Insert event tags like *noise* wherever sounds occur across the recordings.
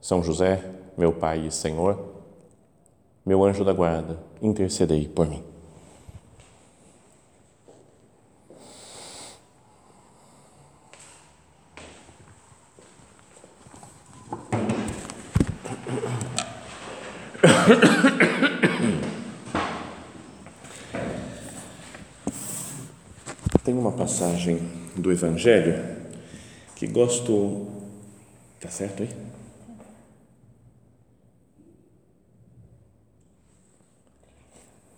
são José, meu Pai e Senhor, meu anjo da guarda, intercedei por mim. Tem uma passagem do Evangelho que gosto. Tá certo aí?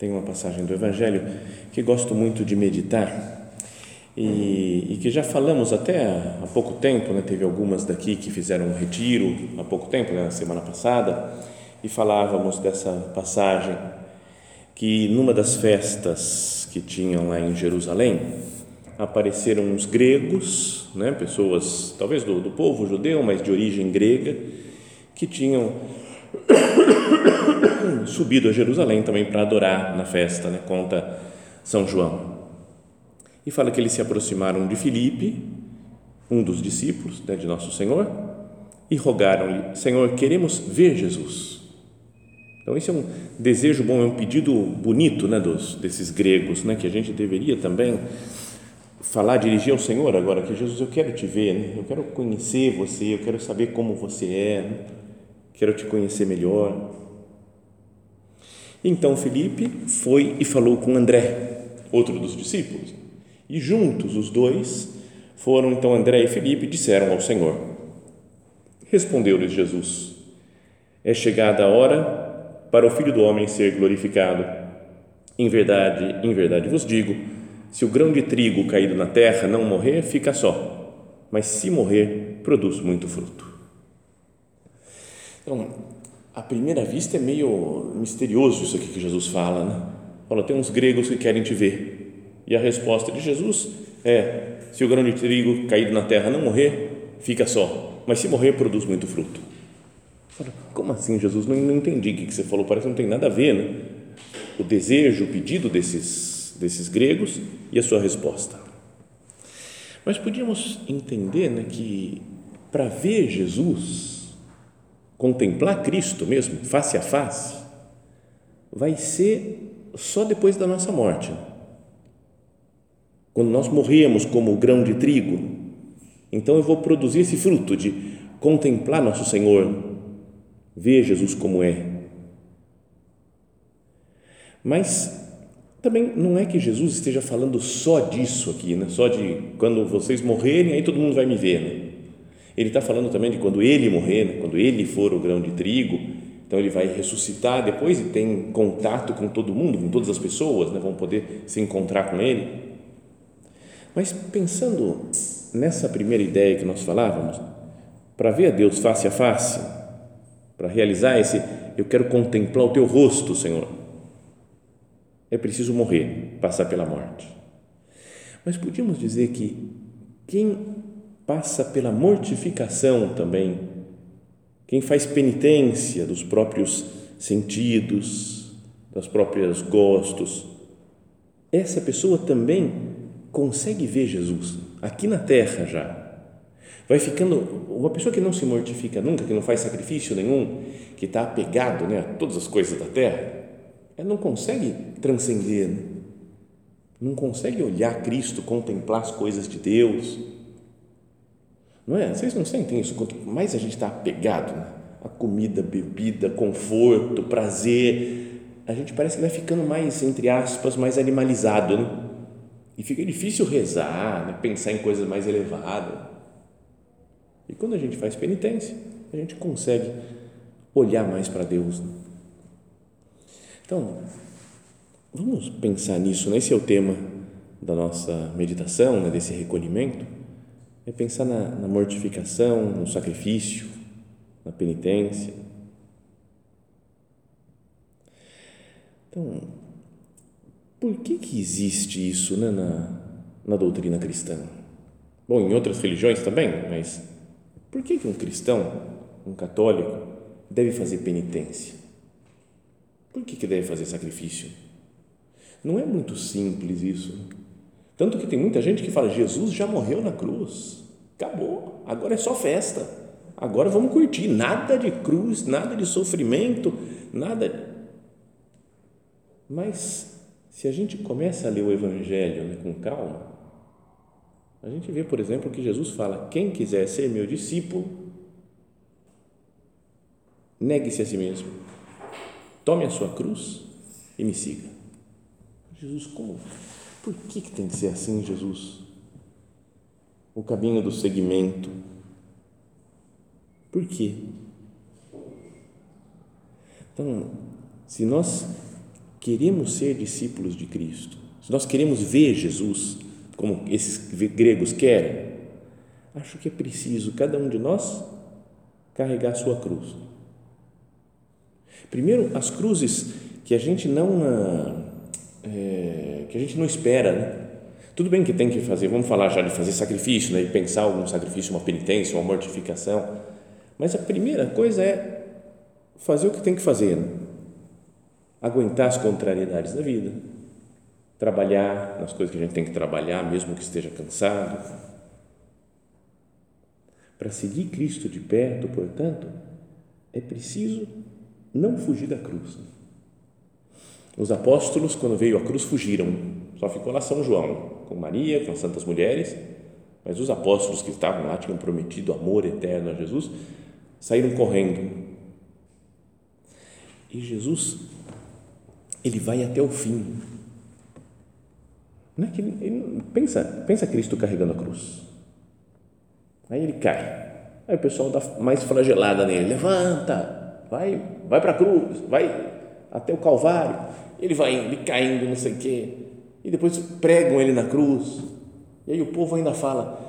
Tem uma passagem do Evangelho que gosto muito de meditar e, e que já falamos até há pouco tempo, né? teve algumas daqui que fizeram um retiro há pouco tempo, né? na semana passada, e falávamos dessa passagem que numa das festas que tinham lá em Jerusalém apareceram uns gregos, né? pessoas talvez do, do povo judeu, mas de origem grega, que tinham *coughs* subido a Jerusalém também para adorar na festa, né? conta São João. E fala que eles se aproximaram de Filipe, um dos discípulos né, de Nosso Senhor, e rogaram-lhe: Senhor, queremos ver Jesus. Então, esse é um desejo bom, é um pedido bonito né, dos, desses gregos, né, que a gente deveria também falar, dirigir ao Senhor agora, que Jesus, eu quero te ver, né, eu quero conhecer você, eu quero saber como você é, quero te conhecer melhor. Então Felipe foi e falou com André, outro dos discípulos, e juntos os dois foram então André e Felipe disseram ao Senhor. Respondeu-lhes Jesus: É chegada a hora para o Filho do homem ser glorificado. Em verdade, em verdade vos digo, se o grão de trigo caído na terra não morrer, fica só, mas se morrer, produz muito fruto. Então, à primeira vista é meio misterioso isso aqui que Jesus fala, né? Fala, tem uns gregos que querem te ver. E a resposta de Jesus é: se o grão de trigo caído na terra não morrer, fica só, mas se morrer, produz muito fruto. Fala, como assim, Jesus? Não, não entendi o que você falou, parece que não tem nada a ver, né? O desejo, o pedido desses, desses gregos e a sua resposta. Mas podíamos entender né, que para ver Jesus, contemplar Cristo mesmo, face a face, vai ser só depois da nossa morte. Quando nós morremos como grão de trigo, então eu vou produzir esse fruto de contemplar nosso Senhor, ver Jesus como é. Mas também não é que Jesus esteja falando só disso aqui, né? só de quando vocês morrerem, aí todo mundo vai me ver. Né? Ele está falando também de quando ele morrer, né? quando ele for o grão de trigo, então ele vai ressuscitar depois e tem contato com todo mundo, com todas as pessoas, né? vão poder se encontrar com ele. Mas pensando nessa primeira ideia que nós falávamos, para ver a Deus face a face, para realizar esse, eu quero contemplar o teu rosto, Senhor. É preciso morrer, passar pela morte. Mas podíamos dizer que quem passa pela mortificação também, quem faz penitência dos próprios sentidos, das próprias gostos, essa pessoa também consegue ver Jesus aqui na terra já vai ficando uma pessoa que não se mortifica nunca, que não faz sacrifício nenhum, que está apegado né, a todas as coisas da terra, ela não consegue transcender, né? não consegue olhar Cristo, contemplar as coisas de Deus. Não é? Vocês não sentem isso? Quanto mais a gente está apegado né? a comida, bebida, conforto, prazer, a gente parece que vai ficando mais, entre aspas, mais animalizado, né? E fica difícil rezar, né? pensar em coisas mais elevadas. E quando a gente faz penitência, a gente consegue olhar mais para Deus. Né? Então, vamos pensar nisso, né? esse é o tema da nossa meditação, né? desse recolhimento, é pensar na, na mortificação, no sacrifício, na penitência. Então, por que que existe isso né, na, na doutrina cristã? Bom, em outras religiões também, mas por que que um cristão, um católico, deve fazer penitência? Por que que deve fazer sacrifício? Não é muito simples isso. Né? Tanto que tem muita gente que fala: Jesus já morreu na cruz, acabou, agora é só festa, agora vamos curtir, nada de cruz, nada de sofrimento, nada. Mas se a gente começa a ler o Evangelho né, com calma, a gente vê, por exemplo, que Jesus fala: quem quiser ser meu discípulo, negue-se a si mesmo, tome a sua cruz e me siga. Jesus, como? Por que, que tem que ser assim, Jesus? O caminho do seguimento. Por quê? Então, se nós queremos ser discípulos de Cristo, se nós queremos ver Jesus como esses gregos querem, acho que é preciso cada um de nós carregar a sua cruz. Primeiro, as cruzes que a gente não é, que a gente não espera, né? Tudo bem que tem que fazer, vamos falar já de fazer sacrifício, né? E pensar algum sacrifício, uma penitência, uma mortificação, mas a primeira coisa é fazer o que tem que fazer, né? aguentar as contrariedades da vida, trabalhar nas coisas que a gente tem que trabalhar, mesmo que esteja cansado. Para seguir Cristo de perto, portanto, é preciso não fugir da cruz. Os apóstolos, quando veio a cruz, fugiram. Só ficou lá São João, com Maria, com as santas mulheres, mas os apóstolos que estavam lá tinham prometido amor eterno a Jesus, saíram correndo. E Jesus ele vai até o fim. Não é que ele, ele, pensa, pensa Cristo carregando a cruz. Aí ele cai. Aí o pessoal dá mais flagelada nele. Levanta, vai, vai para a cruz, vai até o Calvário. Ele vai indo, caindo, não sei o quê. E depois pregam ele na cruz. E aí o povo ainda fala: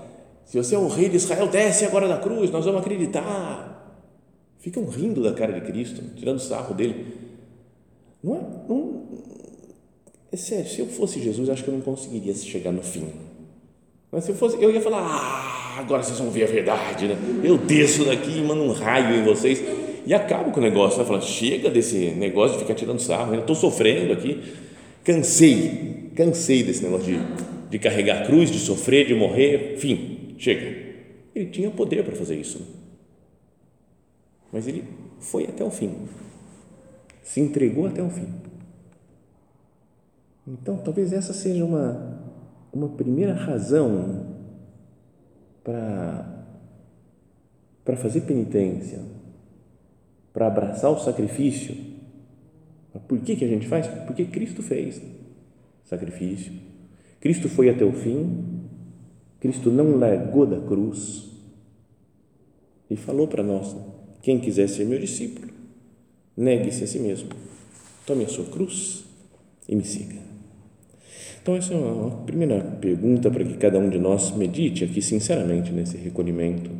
se você é o rei de Israel, desce agora da cruz, nós vamos acreditar. Ficam rindo da cara de Cristo, tirando sarro dele. Não é, não, é sério, se eu fosse Jesus, acho que eu não conseguiria chegar no fim. Mas se eu fosse, eu ia falar, ah, agora vocês vão ver a verdade, né? Eu desço daqui e mando um raio em vocês e acabo com o negócio, né? Falando, chega desse negócio de ficar tirando sarro, estou sofrendo aqui, cansei, cansei desse negócio de, de carregar a cruz, de sofrer, de morrer, fim, chega. Ele tinha poder para fazer isso, mas ele foi até o fim se entregou até o fim. Então, talvez essa seja uma, uma primeira razão para, para fazer penitência, para abraçar o sacrifício. Por que, que a gente faz? Porque Cristo fez sacrifício. Cristo foi até o fim, Cristo não largou da cruz e falou para nós: quem quiser ser meu discípulo, Negue-se a si mesmo. Tome a sua cruz e me siga. Então, essa é uma primeira pergunta para que cada um de nós medite aqui sinceramente nesse recolhimento.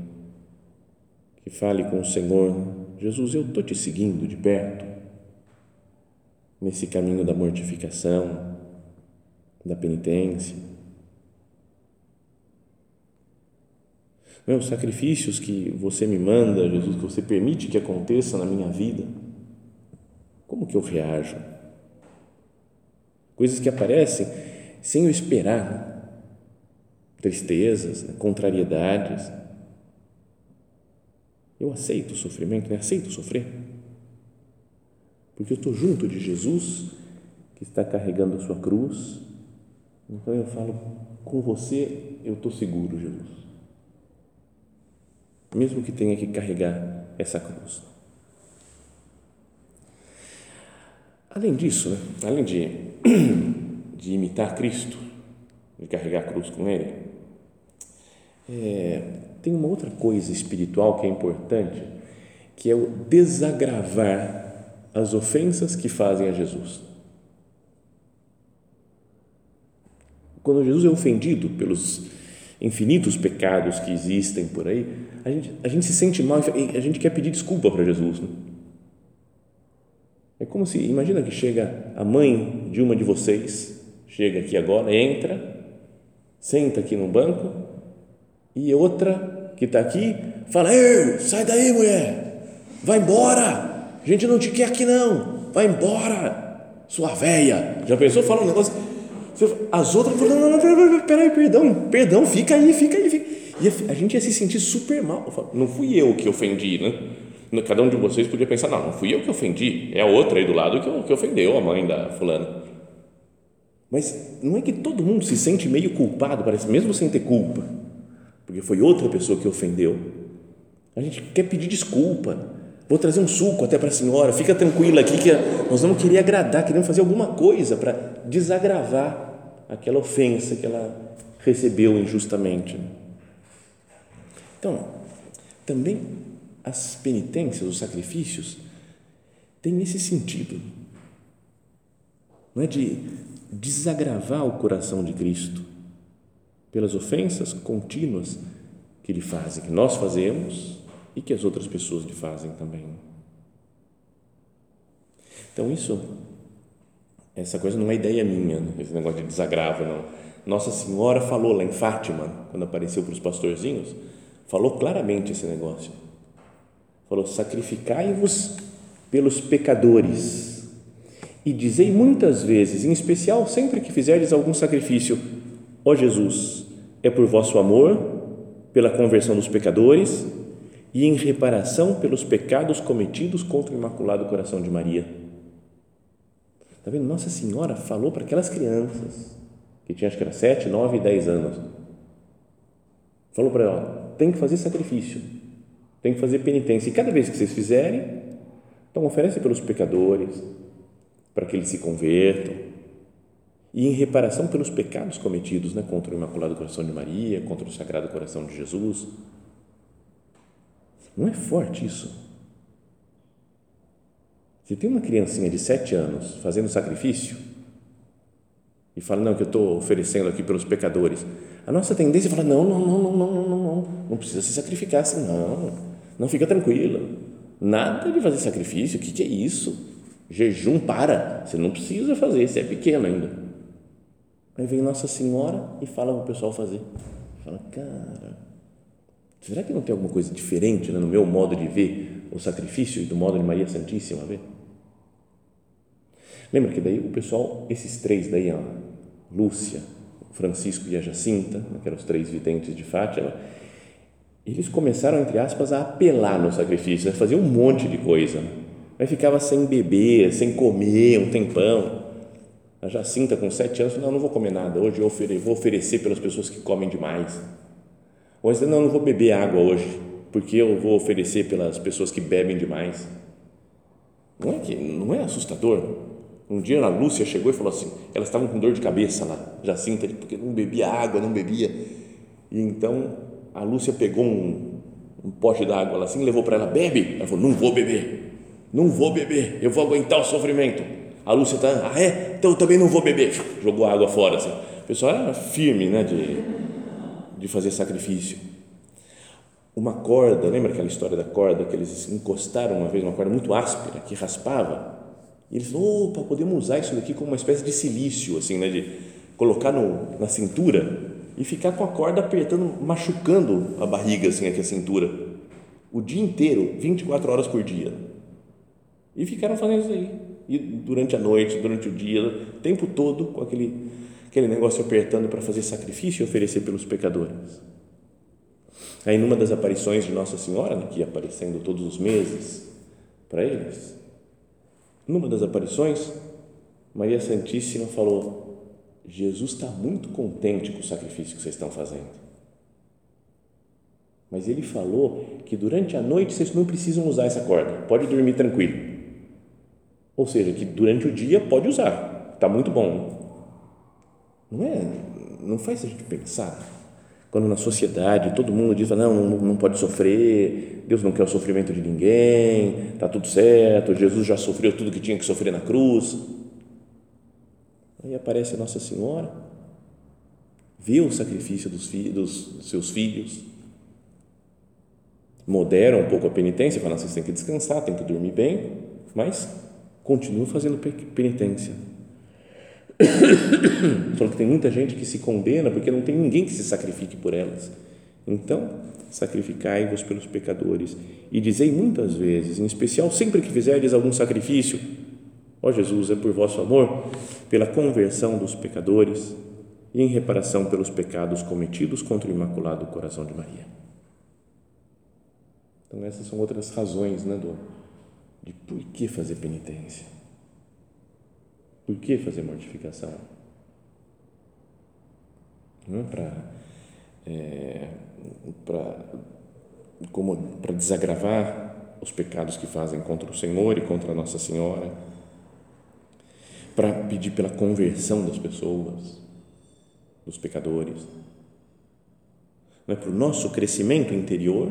Que fale com o Senhor: Jesus, eu estou te seguindo de perto, nesse caminho da mortificação, da penitência. Meus sacrifícios que você me manda, Jesus, que você permite que aconteça na minha vida como que eu reajo? Coisas que aparecem sem eu esperar, né? tristezas, né? contrariedades. Eu aceito o sofrimento, né? aceito sofrer, porque eu estou junto de Jesus que está carregando a sua cruz. Então eu falo com você, eu estou seguro, Jesus, mesmo que tenha que carregar essa cruz. Além disso, né? além de, *clears throat* de imitar Cristo, de carregar a cruz com Ele, é, tem uma outra coisa espiritual que é importante, que é o desagravar as ofensas que fazem a Jesus. Quando Jesus é ofendido pelos infinitos pecados que existem por aí, a gente, a gente se sente mal, a gente quer pedir desculpa para Jesus. Né? É como se, imagina que chega a mãe de uma de vocês, chega aqui agora, entra, senta aqui no banco e outra que está aqui fala: Ei, sai daí, mulher, vai embora, a gente não te quer aqui não, vai embora, sua véia. Já pensou? Fala um negócio. As outras falam: Não, não, não, peraí, perdão, perdão, fica aí, fica aí. Fica. E a gente ia se sentir super mal. Falo, não fui eu que ofendi, né? Cada um de vocês podia pensar: Não, não fui eu que ofendi, é a outra aí do lado que, que ofendeu a mãe da fulana. Mas não é que todo mundo se sente meio culpado, parece, mesmo sem ter culpa, porque foi outra pessoa que ofendeu. A gente quer pedir desculpa. Vou trazer um suco até para a senhora, fica tranquila aqui que nós vamos querer agradar, queremos fazer alguma coisa para desagravar aquela ofensa que ela recebeu injustamente. Então, também as penitências, os sacrifícios, têm esse sentido. Não é de desagravar o coração de Cristo pelas ofensas contínuas que Ele faz, que nós fazemos e que as outras pessoas lhe fazem também. Então, isso, essa coisa não é ideia minha, né? esse negócio de desagravo, não. Nossa Senhora falou lá em Fátima, quando apareceu para os pastorzinhos, falou claramente esse negócio. Falou: sacrificai-vos pelos pecadores e dizei muitas vezes, em especial sempre que fizerdes algum sacrifício, ó Jesus, é por vosso amor, pela conversão dos pecadores e em reparação pelos pecados cometidos contra o Imaculado Coração de Maria. Está vendo? Nossa Senhora falou para aquelas crianças, que tinham acho que era 7, 9 e 10 anos, falou para ela: tem que fazer sacrifício, tem que fazer penitência, e cada vez que vocês fizerem, então oferece pelos pecadores, para que eles se convertam e em reparação pelos pecados cometidos né, contra o Imaculado Coração de Maria, contra o Sagrado Coração de Jesus. Não é forte isso? Se tem uma criancinha de sete anos fazendo sacrifício e fala, não, que eu estou oferecendo aqui pelos pecadores, a nossa tendência é falar, não, não, não, não, não, não, não, não precisa se sacrificar assim, não, não fica tranquila, nada de fazer sacrifício, o que, que é isso? Jejum para, você não precisa fazer, você é pequeno ainda. Aí vem Nossa Senhora e fala para o pessoal fazer. Fala, cara, será que não tem alguma coisa diferente né, no meu modo de ver o sacrifício e do modo de Maria Santíssima ver? Lembra que daí o pessoal, esses três daí, ó, Lúcia, Francisco e a Jacinta, né, que eram os três videntes de Fátima, eles começaram, entre aspas, a apelar no sacrifício, a fazer um monte de coisa. Aí ficava sem beber, sem comer um tempão. A Jacinta, com sete anos, falou: Não, não vou comer nada. Hoje eu vou oferecer pelas pessoas que comem demais. Ou disse: Não, não vou beber água hoje, porque eu vou oferecer pelas pessoas que bebem demais. Não é, que, não é assustador? Um dia a Lúcia chegou e falou assim: elas estavam com dor de cabeça lá, Jacinta, porque não bebia água, não bebia. E então a Lúcia pegou um, um pote d'água assim, levou para ela: bebe. Ela falou: Não vou beber não vou beber, eu vou aguentar o sofrimento. A Lúcia está, ah é? Então eu também não vou beber. Jogou água fora. Assim. O pessoal era firme né, de, de fazer sacrifício. Uma corda, lembra aquela história da corda que eles encostaram uma vez, uma corda muito áspera, que raspava? E eles falaram, opa, podemos usar isso daqui como uma espécie de silício, assim, né, de colocar no, na cintura e ficar com a corda apertando, machucando a barriga, assim, aqui a cintura, o dia inteiro, 24 horas por dia e ficaram fazendo isso aí. E durante a noite, durante o dia, o tempo todo, com aquele, aquele negócio apertando para fazer sacrifício e oferecer pelos pecadores. Aí, numa das aparições de Nossa Senhora, né, que ia aparecendo todos os meses para eles, numa das aparições, Maria Santíssima falou: Jesus está muito contente com o sacrifício que vocês estão fazendo. Mas ele falou que durante a noite vocês não precisam usar essa corda, pode dormir tranquilo. Ou seja, que durante o dia pode usar, está muito bom. Não é? Não faz a gente pensar quando na sociedade todo mundo diz não, não, pode sofrer, Deus não quer o sofrimento de ninguém, está tudo certo, Jesus já sofreu tudo que tinha que sofrer na cruz. Aí aparece Nossa Senhora, vê o sacrifício dos, filhos, dos seus filhos, modera um pouco a penitência, fala, vocês têm que descansar, têm que dormir bem, mas continua fazendo penitência. *coughs* Só que tem muita gente que se condena porque não tem ninguém que se sacrifique por elas. Então, sacrificai-vos pelos pecadores e dizei muitas vezes, em especial sempre que fizerdes algum sacrifício, ó Jesus, é por vosso amor, pela conversão dos pecadores e em reparação pelos pecados cometidos contra o Imaculado Coração de Maria. Então, essas são outras razões né, do, de por que fazer penitência. Por que fazer mortificação? Não é para é, para desagravar os pecados que fazem contra o Senhor e contra Nossa Senhora, para pedir pela conversão das pessoas, dos pecadores, não é para o nosso crescimento interior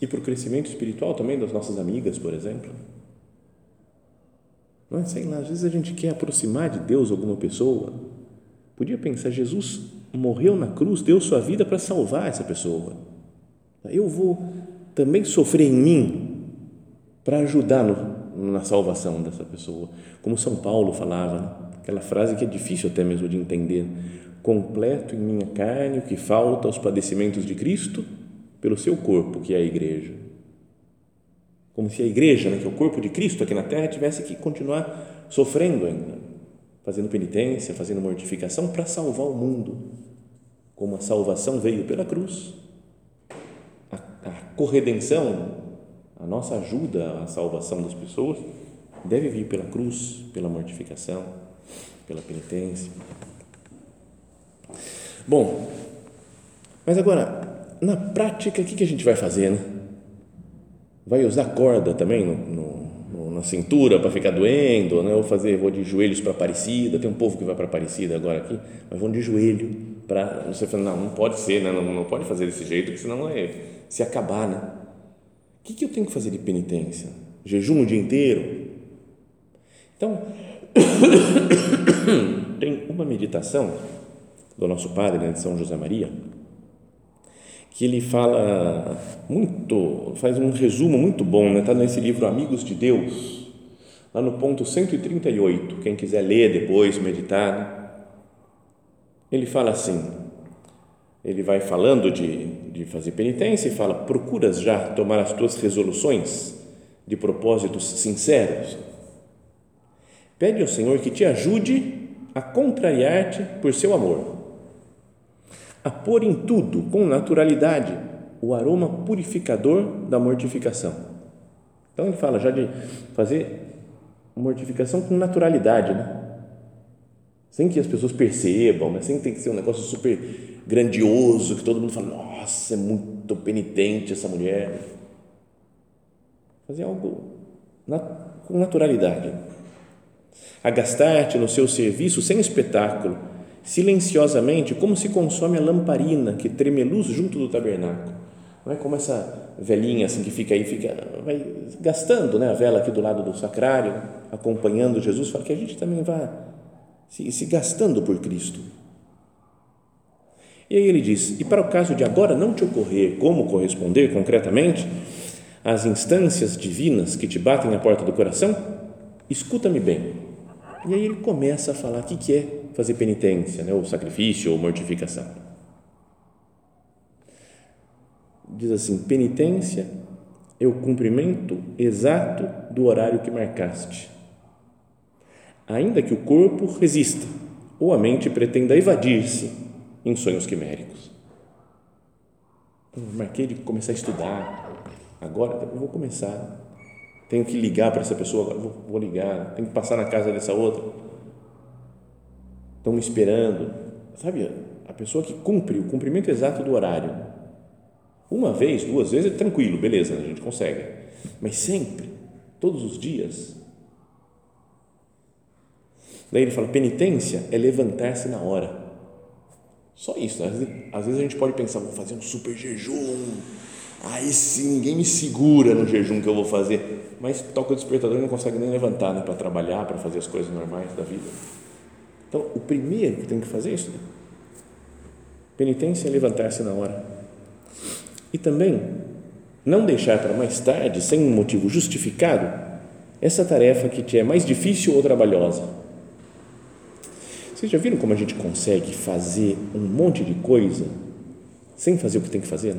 e para o crescimento espiritual também das nossas amigas, por exemplo. Não é? Sei lá, às vezes a gente quer aproximar de Deus alguma pessoa. Podia pensar, Jesus morreu na cruz, deu sua vida para salvar essa pessoa. Eu vou também sofrer em mim para ajudar no, na salvação dessa pessoa. Como São Paulo falava, né? aquela frase que é difícil até mesmo de entender. Completo em minha carne o que falta aos padecimentos de Cristo pelo seu corpo, que é a igreja. Como se a igreja, né, que é o corpo de Cristo aqui na terra, tivesse que continuar sofrendo ainda, fazendo penitência, fazendo mortificação para salvar o mundo. Como a salvação veio pela cruz, a, a corredenção, a nossa ajuda à salvação das pessoas deve vir pela cruz, pela mortificação, pela penitência. Bom, mas agora na prática, o que, que a gente vai fazer, né? Vai usar corda também no, no, na cintura para ficar doendo, né? Ou fazer, vou de joelhos para Aparecida, tem um povo que vai para Aparecida agora aqui, mas vão de joelho para, você fala, não, não pode ser, né? não, não pode fazer desse jeito, porque senão é se acabar, né? O que, que eu tenho que fazer de penitência? Jejum o dia inteiro? Então, *coughs* tem uma meditação do nosso padre, né, de São José Maria, que ele fala muito, faz um resumo muito bom, está né? Tá nesse livro Amigos de Deus, lá no ponto 138, quem quiser ler depois, meditar, né? ele fala assim, ele vai falando de, de fazer penitência e fala, procuras já tomar as tuas resoluções de propósitos sinceros? Pede ao Senhor que te ajude a contrariar-te por seu amor a pôr em tudo com naturalidade o aroma purificador da mortificação. Então ele fala já de fazer mortificação com naturalidade, né? Sem que as pessoas percebam, né? sem ter que ser um negócio super grandioso, que todo mundo fala, nossa, é muito penitente essa mulher. Fazer algo com naturalidade. Agastar-te no seu serviço sem espetáculo, silenciosamente, como se consome a lamparina que treme luz junto do tabernáculo. Não é como essa velhinha assim que fica aí, fica vai gastando, né, a vela aqui do lado do sacrário, acompanhando Jesus, fala que a gente também vá se, se gastando por Cristo. E aí ele diz: E para o caso de agora não te ocorrer como corresponder concretamente às instâncias divinas que te batem à porta do coração, escuta-me bem. E aí ele começa a falar o que, que é fazer penitência, né, ou sacrifício, ou mortificação. Diz assim: penitência é o cumprimento exato do horário que marcaste, ainda que o corpo resista ou a mente pretenda evadir-se em sonhos quiméricos. Eu marquei de começar a estudar, agora eu vou começar. Tenho que ligar para essa pessoa, vou, vou ligar. Tenho que passar na casa dessa outra estão esperando. Sabe, a pessoa que cumpre o cumprimento exato do horário. Uma vez, duas vezes é tranquilo, beleza, a gente consegue. Mas sempre, todos os dias. Daí ele fala: penitência é levantar-se na hora. Só isso. Às, vezes, às vezes a gente pode pensar: vou fazer um super jejum. Aí sim, ninguém me segura no jejum que eu vou fazer. Mas toca o despertador e não consegue nem levantar né, para trabalhar, para fazer as coisas normais da vida. Então, o primeiro que tem que fazer é isso. Penitência é levantar-se na hora. E também, não deixar para mais tarde, sem um motivo justificado, essa tarefa que te é mais difícil ou trabalhosa. Vocês já viram como a gente consegue fazer um monte de coisa sem fazer o que tem que fazer?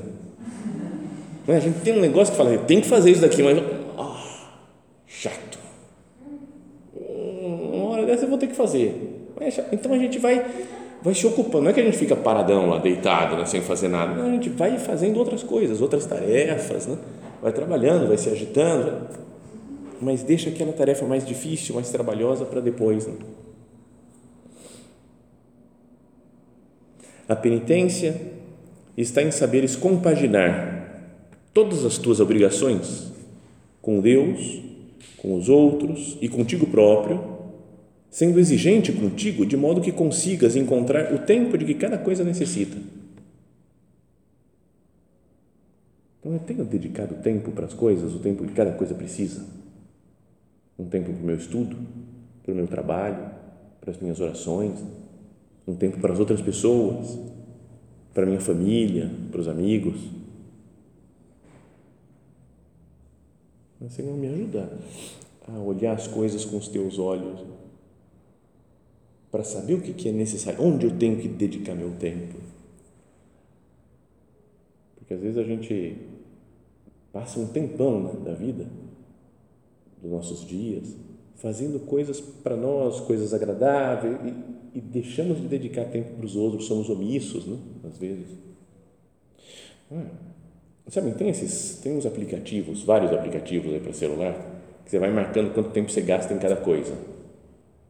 Né? A gente tem um negócio que fala, tem que fazer isso daqui, mas oh, chato. Uma hora dessa eu vou ter que fazer. Então a gente vai vai se ocupando. Não é que a gente fica paradão lá, deitado, né, sem fazer nada. Não, a gente vai fazendo outras coisas, outras tarefas, né? vai trabalhando, vai se agitando, mas deixa aquela tarefa mais difícil, mais trabalhosa para depois. Né? A penitência está em saberes compaginar todas as tuas obrigações com Deus, com os outros e contigo próprio sendo exigente contigo de modo que consigas encontrar o tempo de que cada coisa necessita. Então eu tenho dedicado tempo para as coisas, o tempo que cada coisa precisa. Um tempo para o meu estudo, para o meu trabalho, para as minhas orações, um tempo para as outras pessoas, para a minha família, para os amigos. Mas, Senhor, me ajuda a olhar as coisas com os teus olhos para saber o que é necessário, onde eu tenho que dedicar meu tempo. Porque às vezes a gente passa um tempão né, da vida, dos nossos dias, fazendo coisas para nós, coisas agradáveis, e, e, deixamos de dedicar tempo para os outros, somos omissos, né, às vezes. Ah, sabe, tem esses, tem uns aplicativos, vários aplicativos aí para celular, que você vai marcando quanto tempo você gasta em cada coisa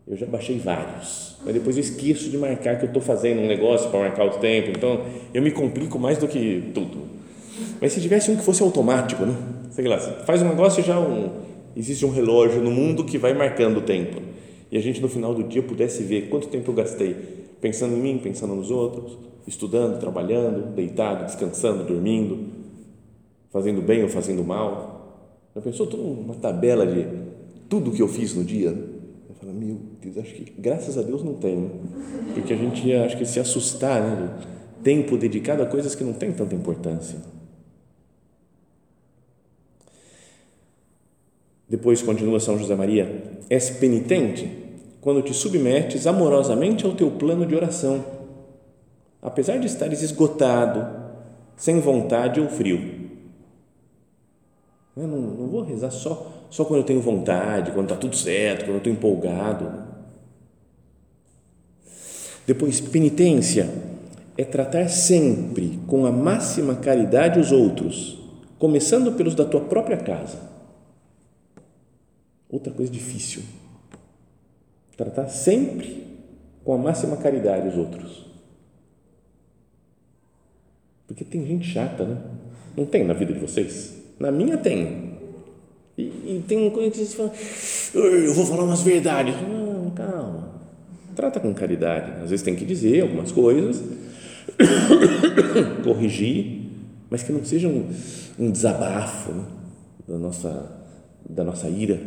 eu já baixei vários, mas depois eu esqueço de marcar que eu estou fazendo um negócio para marcar o tempo, então eu me complico mais do que tudo. Mas se tivesse um que fosse automático, né? Sei lá, faz um negócio já um, existe um relógio no mundo que vai marcando o tempo. E a gente no final do dia pudesse ver quanto tempo eu gastei pensando em mim, pensando nos outros, estudando, trabalhando, deitado, descansando, dormindo, fazendo bem ou fazendo mal. Já pensou toda uma tabela de tudo que eu fiz no dia? Fala, meu Deus, acho que graças a Deus não tem, né? porque a gente ia, acho que se assustar, né? Tempo dedicado a coisas que não têm tanta importância. Depois continua São José Maria, és penitente quando te submetes amorosamente ao teu plano de oração, apesar de estares esgotado, sem vontade ou frio. Eu não, não vou rezar só só quando eu tenho vontade, quando está tudo certo, quando eu estou empolgado. Depois, penitência é tratar sempre com a máxima caridade os outros, começando pelos da tua própria casa. Outra coisa difícil. Tratar sempre com a máxima caridade os outros. Porque tem gente chata, né? Não tem na vida de vocês? Na minha tem. E, e tem um coisa que você fala, eu vou falar umas verdades. Não, calma. Trata com caridade. Às vezes tem que dizer algumas coisas, *coughs* corrigir, mas que não seja um, um desabafo né, da, nossa, da nossa ira.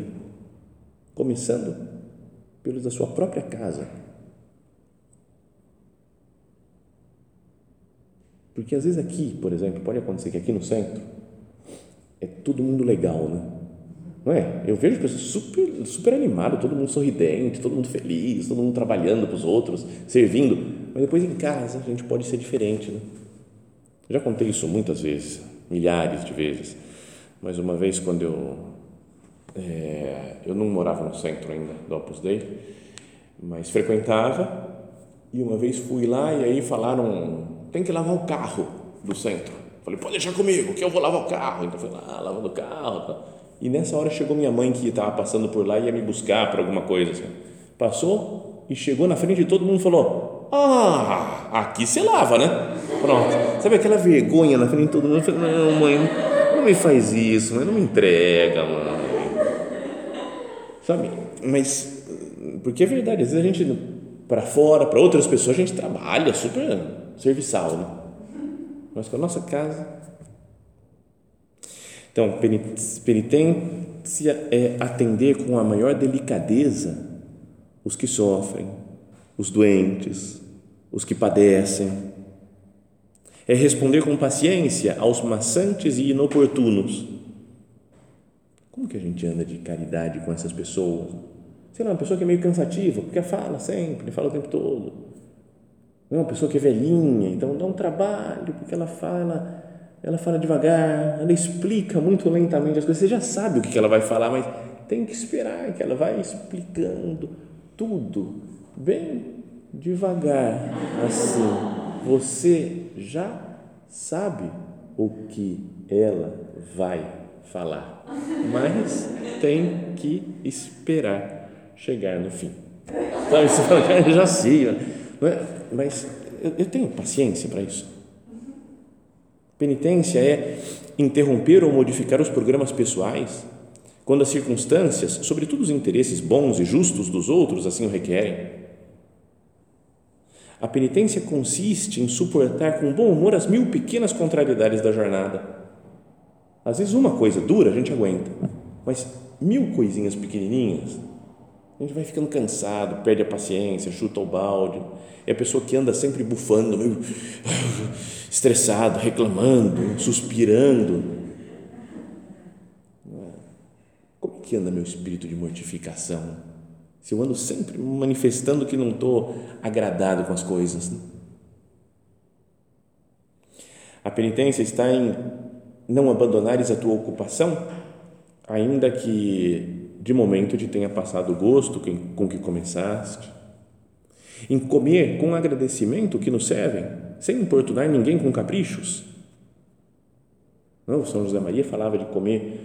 Começando pelos da sua própria casa. Porque às vezes aqui, por exemplo, pode acontecer que aqui no centro é todo mundo legal, né? Não é? Eu vejo pessoas super, super animadas, todo mundo sorridente, todo mundo feliz, todo mundo trabalhando para os outros, servindo. Mas depois em casa a gente pode ser diferente. Né? Já contei isso muitas vezes, milhares de vezes. Mas uma vez quando eu é, eu não morava no centro ainda do Opus Dei, mas frequentava e uma vez fui lá e aí falaram tem que lavar o carro do centro. Falei pode deixar comigo que eu vou lavar o carro. Então fui lá lavando o carro. Tá? E nessa hora chegou minha mãe que estava passando por lá e ia me buscar para alguma coisa. Assim. Passou e chegou na frente de todo mundo e falou: Ah, aqui você lava, né? Pronto. Sabe aquela vergonha na frente de todo mundo? Eu falei: Não, mãe, não me faz isso, mãe, não me entrega, mãe. Sabe? Mas, porque é verdade, às vezes a gente, para fora, para outras pessoas, a gente trabalha super serviçal, né? Mas com a nossa casa então, penitência é atender com a maior delicadeza os que sofrem, os doentes, os que padecem. É responder com paciência aos maçantes e inoportunos. Como que a gente anda de caridade com essas pessoas? Sei lá, uma pessoa que é meio cansativa, porque fala sempre, fala o tempo todo. Uma pessoa que é velhinha, então dá um trabalho, porque ela fala, ela fala devagar, ela explica muito lentamente as coisas. Você já sabe o que ela vai falar, mas tem que esperar que ela vai explicando tudo bem devagar, assim. Você já sabe o que ela vai falar, mas tem que esperar chegar no fim. Sabe, você fala, eu já sei, é? mas eu tenho paciência para isso. Penitência é interromper ou modificar os programas pessoais quando as circunstâncias, sobretudo os interesses bons e justos dos outros, assim o requerem. A penitência consiste em suportar com bom humor as mil pequenas contrariedades da jornada. Às vezes, uma coisa dura a gente aguenta, mas mil coisinhas pequenininhas, a gente vai ficando cansado, perde a paciência, chuta o balde. É a pessoa que anda sempre bufando, meio *sighs* estressado, reclamando, suspirando que anda meu espírito de mortificação? Se eu ando sempre manifestando que não estou agradado com as coisas. Né? A penitência está em não abandonares a tua ocupação, ainda que de momento te tenha passado o gosto com que começaste. Em comer com agradecimento que nos servem, sem importunar ninguém com caprichos. Não, São José Maria falava de comer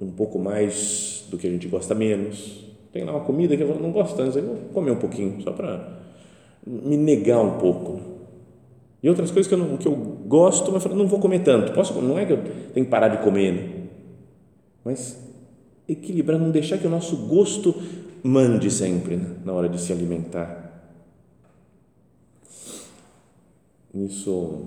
um pouco mais do que a gente gosta menos. Tem lá uma comida que eu não gosto tanto, eu vou comer um pouquinho, só para me negar um pouco. E outras coisas que eu, não, que eu gosto, mas não vou comer tanto. Posso, não é que eu tenho que parar de comer, né? mas equilibrar, não deixar que o nosso gosto mande sempre né? na hora de se alimentar. Isso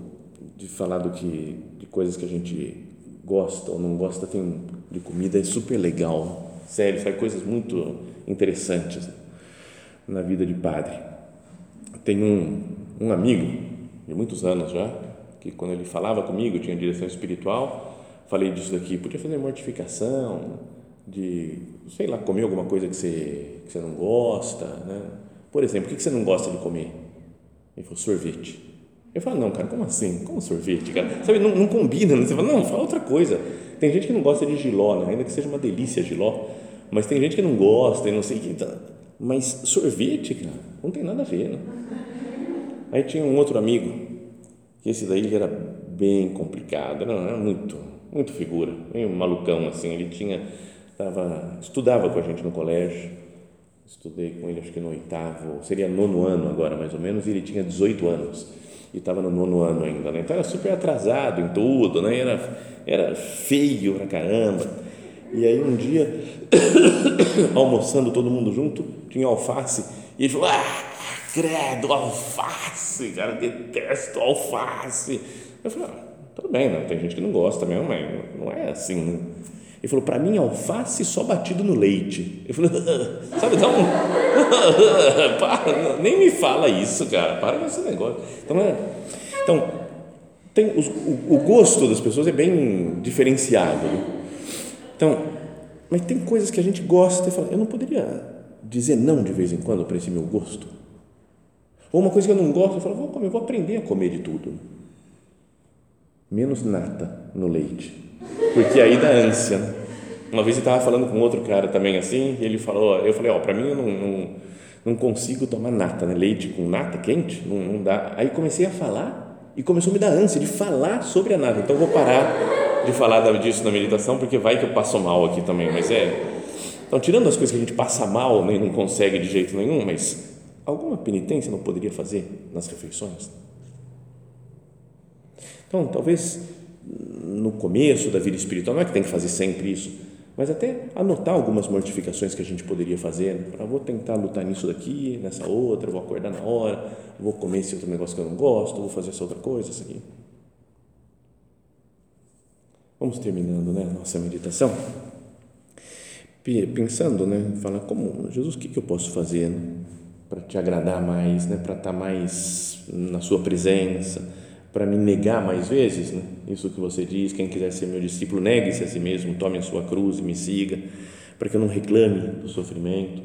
de falar do que de coisas que a gente gosta ou não gosta tem de comida é super legal sério, faz coisas muito interessantes na vida de padre. Tem um, um amigo, de muitos anos já, que quando ele falava comigo, tinha direção espiritual, falei disso daqui, podia fazer mortificação, de, sei lá, comer alguma coisa que você, que você não gosta, né? Por exemplo, o que você não gosta de comer? Ele falou, sorvete. Eu falo, não, cara, como assim? Como sorvete, cara? Sabe, não, não combina, né? Você fala, não, fala outra coisa. Tem gente que não gosta de giló, né? ainda que seja uma delícia giló, mas tem gente que não gosta e não sei o que. Tá. Mas sorvete, cara, não tem nada a ver. Né? Aí tinha um outro amigo, que esse daí era bem complicado, era, era muito, muito figura, meio malucão assim. Ele tinha, estudava com a gente no colégio, estudei com ele acho que no oitavo, seria nono ano agora mais ou menos, e ele tinha 18 anos e estava no nono ano ainda, né? então era super atrasado em tudo, né? era, era feio pra caramba e aí um dia, *coughs* almoçando todo mundo junto, tinha alface, e ele falou: Ah, credo, alface, cara, detesto alface. Eu falei: ah, tudo bem, não, tem gente que não gosta mesmo, mas não é assim. Né? Ele falou: Para mim, alface só batido no leite. Eu falei: *laughs* Sabe, então, *laughs* para, nem me fala isso, cara, para com esse negócio. Então, é, então tem os, o, o, gosto das pessoas é bem diferenciado. Né? Então, mas tem coisas que a gente gosta e fala, eu não poderia dizer não de vez em quando para esse meu gosto. Ou uma coisa que eu não gosto, eu falo, vou comer, vou aprender a comer de tudo. Menos nata no leite, porque aí dá ânsia. Né? Uma vez eu estava falando com outro cara também assim, e ele falou, eu falei, ó, para mim eu não, não, não, consigo tomar nata, né? leite com nata quente, não, não dá. Aí comecei a falar e começou a me dar ânsia de falar sobre a nata, então vou parar de falar disso na meditação, porque vai que eu passo mal aqui também, mas é. Então, tirando as coisas que a gente passa mal nem não consegue de jeito nenhum, mas alguma penitência não poderia fazer nas refeições? Então, talvez no começo da vida espiritual, não é que tem que fazer sempre isso, mas até anotar algumas mortificações que a gente poderia fazer. Para vou tentar lutar nisso daqui, nessa outra, vou acordar na hora, vou comer esse outro negócio que eu não gosto, vou fazer essa outra coisa, isso aqui. Vamos terminando, né, nossa meditação. Pensando, né, falar como Jesus, o que, eu posso fazer né, para te agradar mais, né, para estar mais na sua presença, para me negar mais vezes, né? Isso que você diz, quem quiser ser meu discípulo, negue-se a si mesmo, tome a sua cruz e me siga, para que eu não reclame do sofrimento.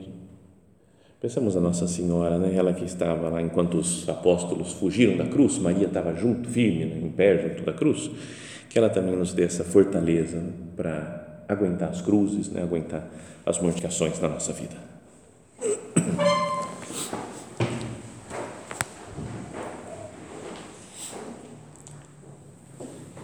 Pensamos a Nossa Senhora, né? Ela que estava lá enquanto os apóstolos fugiram da cruz, Maria estava junto, firme, né? em pé junto da cruz, que ela também nos dê essa fortaleza né? para aguentar as cruzes, né? aguentar as mortificações na nossa vida.